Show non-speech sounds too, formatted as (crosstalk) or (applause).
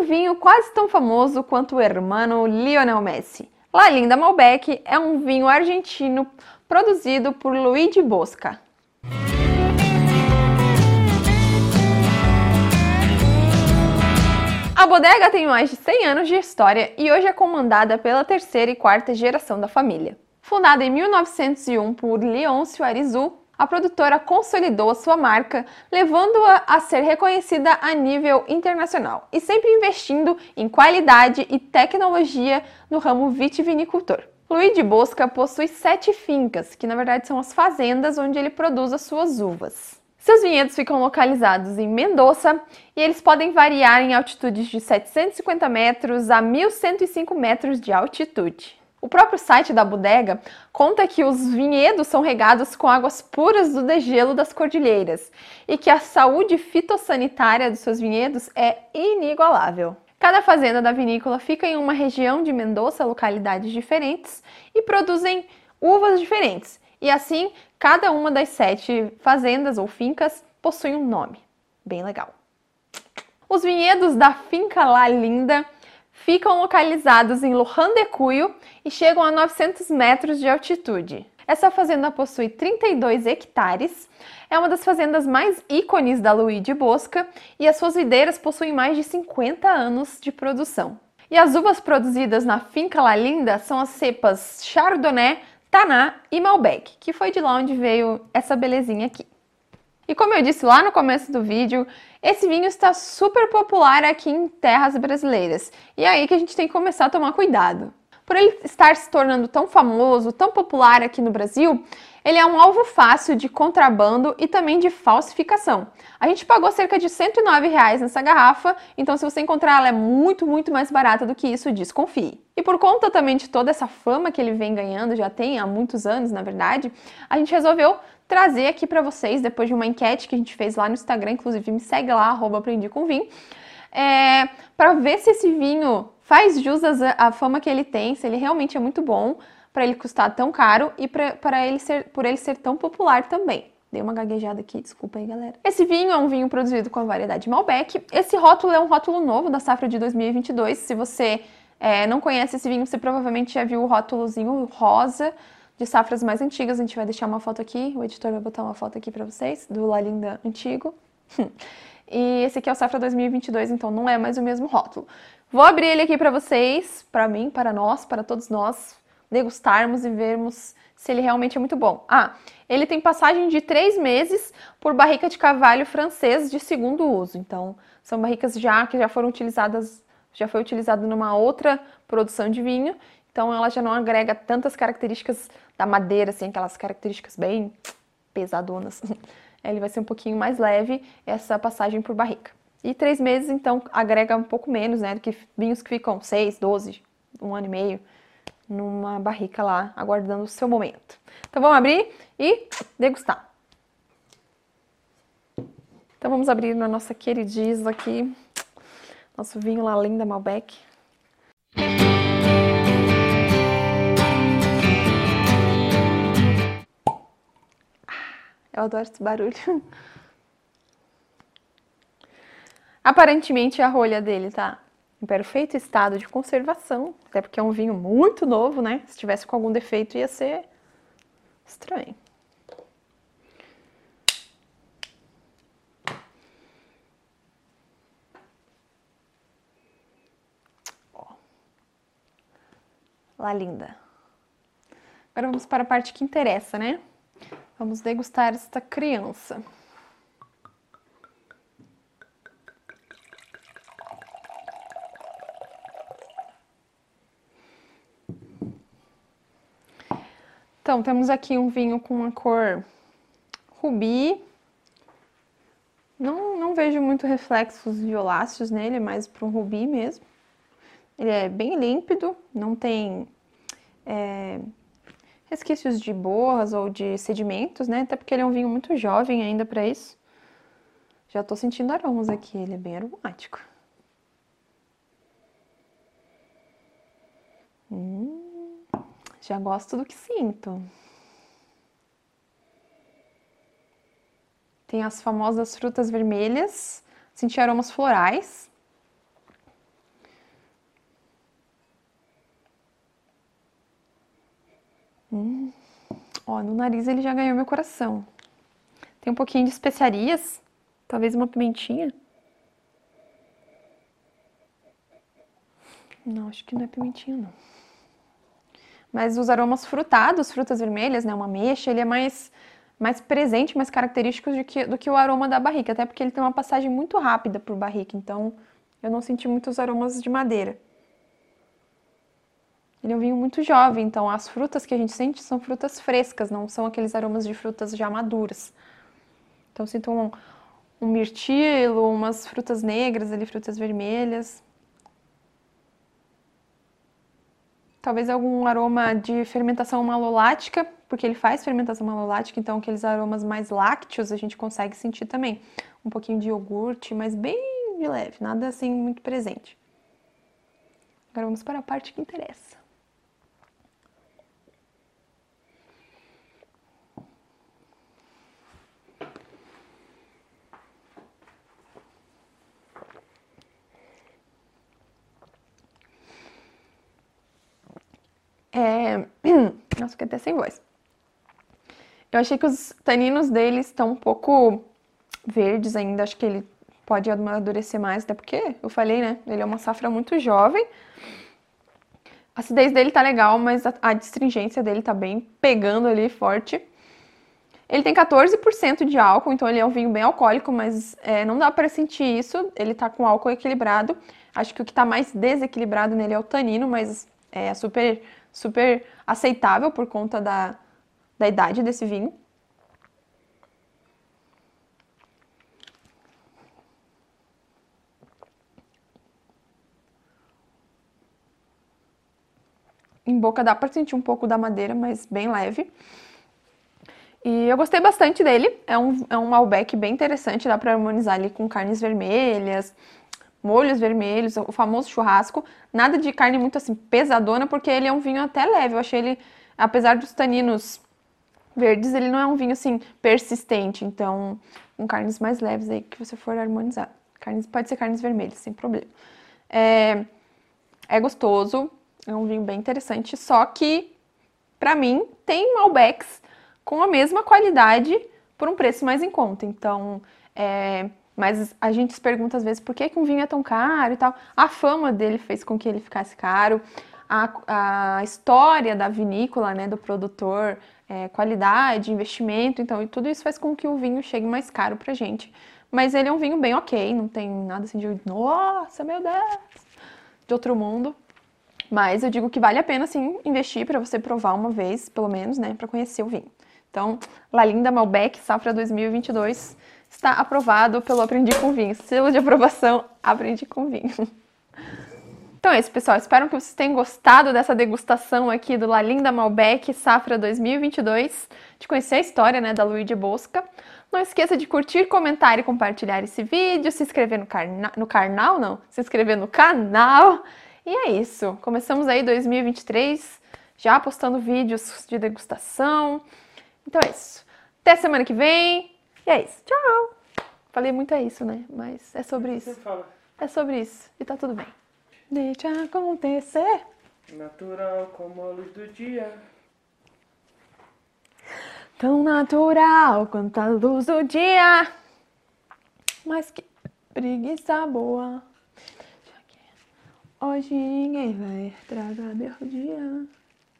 um vinho quase tão famoso quanto o hermano Lionel Messi. La Linda Malbec é um vinho argentino produzido por Luigi Bosca. A bodega tem mais de 100 anos de história e hoje é comandada pela terceira e quarta geração da família. Fundada em 1901 por Leôncio Arizu, a produtora consolidou sua marca, levando-a a ser reconhecida a nível internacional e sempre investindo em qualidade e tecnologia no ramo vitivinicultor. Luigi Bosca possui sete fincas, que na verdade são as fazendas onde ele produz as suas uvas. Seus vinhedos ficam localizados em Mendoza e eles podem variar em altitudes de 750 metros a 1105 metros de altitude. O próprio site da bodega conta que os vinhedos são regados com águas puras do degelo das cordilheiras e que a saúde fitossanitária dos seus vinhedos é inigualável. Cada fazenda da vinícola fica em uma região de Mendoza, localidades diferentes, e produzem uvas diferentes. E assim, cada uma das sete fazendas ou fincas possui um nome. Bem legal. Os vinhedos da Finca La Linda ficam localizados em Lujan de Cuyo e chegam a 900 metros de altitude. Essa fazenda possui 32 hectares, é uma das fazendas mais ícones da Luigi Bosca e as suas videiras possuem mais de 50 anos de produção. E as uvas produzidas na Finca La Linda são as cepas Chardonnay, Taná e Malbec, que foi de lá onde veio essa belezinha aqui. E como eu disse lá no começo do vídeo, esse vinho está super popular aqui em terras brasileiras. E é aí que a gente tem que começar a tomar cuidado. Por ele estar se tornando tão famoso, tão popular aqui no Brasil, ele é um alvo fácil de contrabando e também de falsificação. A gente pagou cerca de 109 reais nessa garrafa, então se você encontrar ela é muito, muito mais barata do que isso, desconfie. E por conta também de toda essa fama que ele vem ganhando, já tem há muitos anos, na verdade, a gente resolveu trazer aqui para vocês, depois de uma enquete que a gente fez lá no Instagram, inclusive me segue lá, arroba aprendi com vinho, é, para ver se esse vinho faz jus à fama que ele tem, se ele realmente é muito bom, para ele custar tão caro e para ele ser, por ele ser tão popular também. Dei uma gaguejada aqui, desculpa aí, galera. Esse vinho é um vinho produzido com a variedade Malbec. Esse rótulo é um rótulo novo da safra de 2022. Se você é, não conhece esse vinho, você provavelmente já viu o rótulozinho rosa de safras mais antigas. A gente vai deixar uma foto aqui, o editor vai botar uma foto aqui para vocês, do La Linda antigo. (laughs) e esse aqui é o safra 2022, então não é mais o mesmo rótulo. Vou abrir ele aqui para vocês, para mim, para nós, para todos nós, degustarmos e vermos se ele realmente é muito bom. Ah, ele tem passagem de três meses por barrica de carvalho francês de segundo uso. Então, são barricas já que já foram utilizadas, já foi utilizado numa outra produção de vinho então ela já não agrega tantas características da madeira, assim, aquelas características bem pesadonas. (laughs) Ele vai ser um pouquinho mais leve essa passagem por barrica. E três meses, então, agrega um pouco menos, né, do que vinhos que ficam seis, doze, um ano e meio numa barrica lá, aguardando o seu momento. Então vamos abrir e degustar. Então vamos abrir na nossa queridíssima aqui, nosso vinho lá Linda Malbec. Eu adoro esse barulho. (laughs) Aparentemente a rolha dele tá em perfeito estado de conservação, até porque é um vinho muito novo, né? Se tivesse com algum defeito ia ser estranho. Ó. Lá linda. Agora vamos para a parte que interessa, né? Vamos degustar esta criança. Então, temos aqui um vinho com uma cor rubi. Não, não vejo muito reflexos violáceos nele, é mais para um rubi mesmo. Ele é bem límpido, não tem é, resquícios de borras ou de sedimentos, né? Até porque ele é um vinho muito jovem ainda para isso. Já tô sentindo aromas aqui, ele é bem aromático. Hum, já gosto do que sinto. Tem as famosas frutas vermelhas, senti aromas florais. Ó, no nariz ele já ganhou meu coração. Tem um pouquinho de especiarias, talvez uma pimentinha. Não, acho que não é pimentinha, não. Mas os aromas frutados, frutas vermelhas, né, uma ameixa, ele é mais, mais presente, mais característico do que, do que o aroma da barrica, até porque ele tem uma passagem muito rápida por barrica, então eu não senti muitos aromas de madeira. Ele é um vinho muito jovem, então as frutas que a gente sente são frutas frescas, não são aqueles aromas de frutas já maduras. Então sinto um, um mirtilo, umas frutas negras ali, frutas vermelhas. Talvez algum aroma de fermentação malolática, porque ele faz fermentação malolática, então aqueles aromas mais lácteos a gente consegue sentir também. Um pouquinho de iogurte, mas bem de leve, nada assim muito presente. Agora vamos para a parte que interessa. É... Nossa, fiquei até sem voz. Eu achei que os taninos dele estão um pouco verdes ainda. Acho que ele pode amadurecer mais, até porque eu falei, né? Ele é uma safra muito jovem. A acidez dele tá legal, mas a, a distringência dele tá bem pegando ali forte. Ele tem 14% de álcool, então ele é um vinho bem alcoólico, mas é, não dá para sentir isso. Ele tá com álcool equilibrado. Acho que o que tá mais desequilibrado nele é o tanino, mas é super super aceitável por conta da, da idade desse vinho. Em boca dá para sentir um pouco da madeira, mas bem leve. E eu gostei bastante dele. É um, é um Malbec bem interessante, dá para harmonizar ali com carnes vermelhas, molhos vermelhos, o famoso churrasco. Nada de carne muito assim pesadona, porque ele é um vinho até leve. Eu achei ele, apesar dos taninos verdes, ele não é um vinho assim persistente. Então, com carnes mais leves aí que você for harmonizar. Carnes, pode ser carnes vermelhas, sem problema. É, é gostoso, é um vinho bem interessante, só que, para mim, tem Malbecs com a mesma qualidade por um preço mais em conta. Então, é, mas a gente se pergunta às vezes por que, que um vinho é tão caro e tal. A fama dele fez com que ele ficasse caro. A, a história da vinícola, né, do produtor, é, qualidade, investimento, então, e tudo isso faz com que o vinho chegue mais caro pra gente. Mas ele é um vinho bem ok, não tem nada assim de, nossa, meu Deus, de outro mundo. Mas eu digo que vale a pena, sim, investir para você provar uma vez, pelo menos, né, para conhecer o vinho. Então, La Linda Malbec, safra 2022, está aprovado pelo Aprendi com Vinho. Selo de aprovação, Aprendi com Vinho. Então é isso, pessoal. Espero que vocês tenham gostado dessa degustação aqui do La Linda Malbec Safra 2022, de conhecer a história né, da Luigi Bosca. Não esqueça de curtir, comentar e compartilhar esse vídeo, se inscrever no, carna no canal, não, se inscrever no canal. E é isso. Começamos aí 2023, já postando vídeos de degustação. Então é isso. Até semana que vem. E é isso. Tchau! Falei muito é isso, né? Mas é sobre isso. Você fala. É sobre isso. E tá tudo bem. Deixa acontecer. Natural como a luz do dia. Tão natural quanto a luz do dia. Mas que preguiça boa. Hoje ninguém vai estragar meu dia.